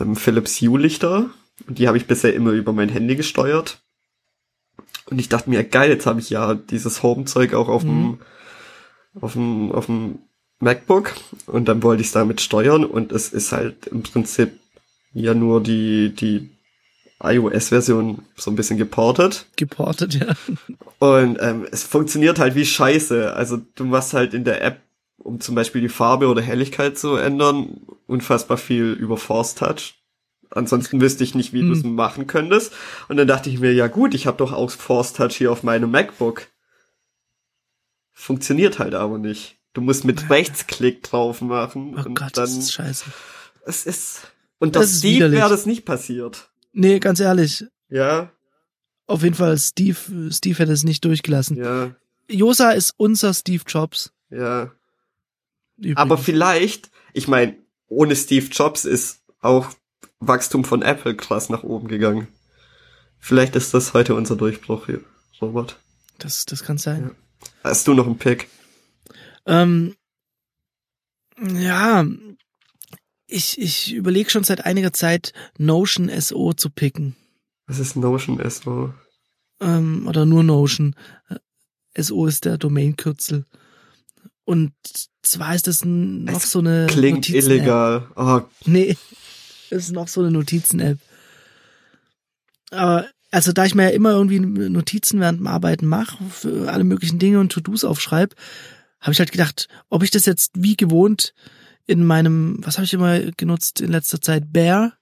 ähm, Philips Hue-Lichter und die habe ich bisher immer über mein Handy gesteuert. Und ich dachte mir, geil, jetzt habe ich ja dieses Home-Zeug auch auf dem mhm. auf dem auf dem MacBook und dann wollte ich es damit steuern und es ist halt im Prinzip ja nur die die iOS-Version so ein bisschen geportet. Geportet, ja. Und ähm, es funktioniert halt wie Scheiße. Also du machst halt in der App, um zum Beispiel die Farbe oder Helligkeit zu ändern, unfassbar viel über Force Touch. Ansonsten wüsste ich nicht, wie hm. du es machen könntest. Und dann dachte ich mir, ja gut, ich habe doch auch Force Touch hier auf meinem MacBook. Funktioniert halt aber nicht. Du musst mit Rechtsklick drauf machen. Oh und Gott, dann, das ist scheiße. Es ist. Und das, das Steve wäre das nicht passiert. Nee, ganz ehrlich. Ja. Auf jeden Fall, Steve, Steve hätte es nicht durchgelassen. Ja. Josa ist unser Steve Jobs. Ja. Übrigens. Aber vielleicht, ich meine, ohne Steve Jobs ist auch Wachstum von Apple krass nach oben gegangen. Vielleicht ist das heute unser Durchbruch hier, Robert. Das, das kann sein. Ja. Hast du noch einen Pick? Ähm, ja, ich, ich überlege schon seit einiger Zeit, Notion SO zu picken. Was ist Notion SO? Ähm, oder nur Notion. SO ist der Domainkürzel. Und zwar ist das noch es so eine. Klingt illegal. Oh. Nee, es (laughs) ist noch so eine Notizen-App. Aber also da ich mir ja immer irgendwie Notizen während dem Arbeiten mache, für alle möglichen Dinge und To-Dos aufschreibe, habe ich halt gedacht, ob ich das jetzt wie gewohnt in meinem, was habe ich immer genutzt in letzter Zeit, Bear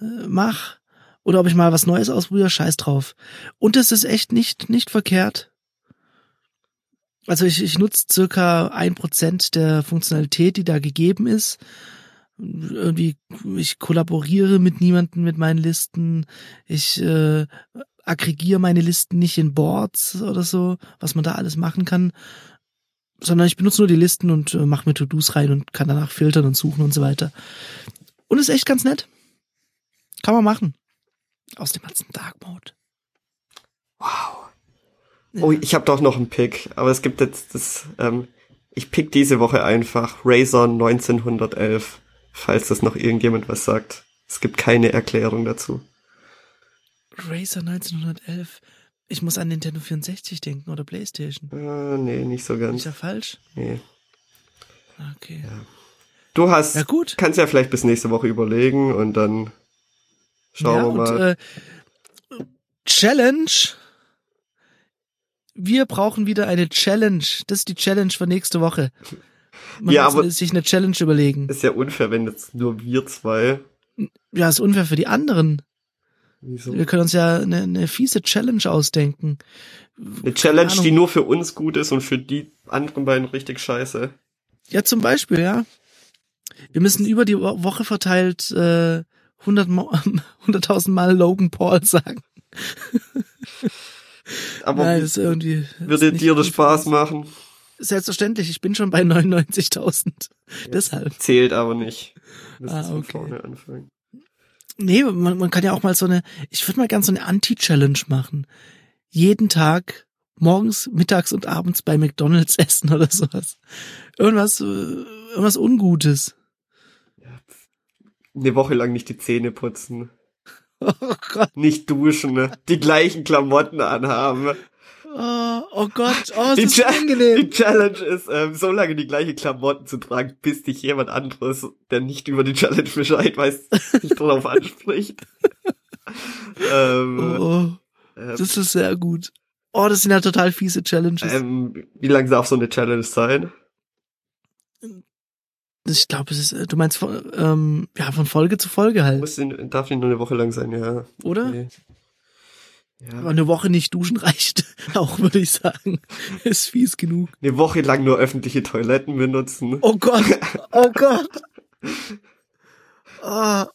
äh, mach oder ob ich mal was Neues ausprobiere, scheiß drauf. Und es ist echt nicht nicht verkehrt. Also ich, ich nutze circa ein Prozent der Funktionalität, die da gegeben ist. Irgendwie, ich kollaboriere mit niemanden mit meinen Listen. Ich äh, aggregiere meine Listen nicht in Boards oder so, was man da alles machen kann, sondern ich benutze nur die Listen und äh, mache mir To-Dos rein und kann danach filtern und suchen und so weiter. Und ist echt ganz nett. Kann man machen. Aus dem ganzen Dark Mode. Wow. Oh, ich habe doch noch einen Pick, aber es gibt jetzt das, ähm, ich pick diese Woche einfach Razer 1911, falls das noch irgendjemand was sagt. Es gibt keine Erklärung dazu. Racer 1911. Ich muss an Nintendo 64 denken oder Playstation. Ah, nee, nicht so ganz. Ist ja falsch? Nee. Okay. Ja. Du hast, Ja, gut. kannst ja vielleicht bis nächste Woche überlegen und dann schauen ja, wir mal. Und, äh, Challenge. Wir brauchen wieder eine Challenge. Das ist die Challenge für nächste Woche. Man Ja, muss aber- sich eine Challenge überlegen. ist ja unfair, wenn jetzt nur wir zwei. Ja, ist unfair für die anderen. Wieso? Wir können uns ja eine, eine fiese Challenge ausdenken. Eine Challenge, die nur für uns gut ist und für die anderen beiden richtig scheiße. Ja, zum Beispiel, ja. Wir müssen über die Wo- Woche verteilt äh, 100 Mo- (laughs) 100.000 Mal Logan Paul sagen. (laughs) Aber Nein, das ist irgendwie. das würde ist dir das. Spaß machen? Selbstverständlich, ich bin schon bei 99.000. (laughs) Deshalb. Zählt aber nicht. Das Ah, ist von okay. vorne anfangen. Nee, man, man kann ja auch mal so eine, ich würde mal ganz so eine Anti-Challenge machen. Jeden Tag morgens, mittags und abends bei McDonalds (laughs) essen oder sowas. Irgendwas, äh, irgendwas Ungutes. Eine Woche lang nicht die Zähne putzen. (laughs) Oh Gott. Nicht duschen, ne? die gleichen Klamotten anhaben. Oh, oh Gott. Oh, es Die, ist Cha unangenehm. die Challenge ist, ähm, so lange die gleichen Klamotten zu tragen, bis dich jemand anderes, der nicht über die Challenge Bescheid weiß, dich darauf (laughs) anspricht. ähm, Oh, ähm, das ist sehr gut. Oh, das sind ja total fiese Challenges. ähm, wie lang darf so eine Challenge sein? ich glaube, es ist, äh, du meinst von, ähm, ja, von Folge zu Folge halt, Muss die, darf die nur eine Woche lang sein, ja. oder? Okay. Aber Ja. eine Woche nicht duschen reicht (laughs) auch, würde ich sagen. Ist fies genug. Eine Woche lang nur öffentliche Toiletten benutzen. Oh Gott, oh Gott. Ah,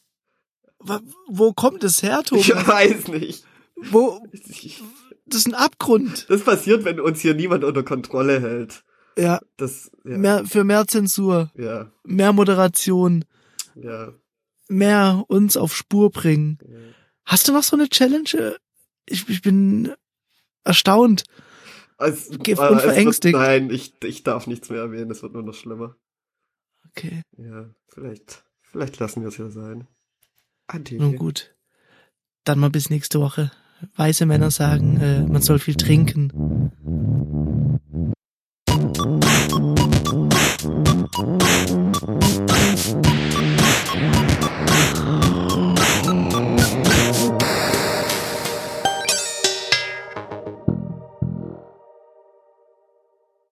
wo kommt es her, Ich Thomas? weiß nicht. Wo, Ich- das ist ein Abgrund. Das passiert, wenn uns hier niemand unter Kontrolle hält. Ja, Das, ja, mehr, für mehr Zensur, ja, mehr Moderation, ja. mehr uns auf Spur bringen. ja. Hast du noch so eine Challenge? Ich, ich bin erstaunt. Es, Ge äh, unverängstigt. Wird, nein, ich, ich darf nichts mehr erwähnen, es wird nur noch schlimmer. Okay. Ja, vielleicht, vielleicht lassen wir es ja sein. Ade. Nun gut. Dann mal bis nächste Woche. Weiße Männer sagen, äh, man soll viel trinken.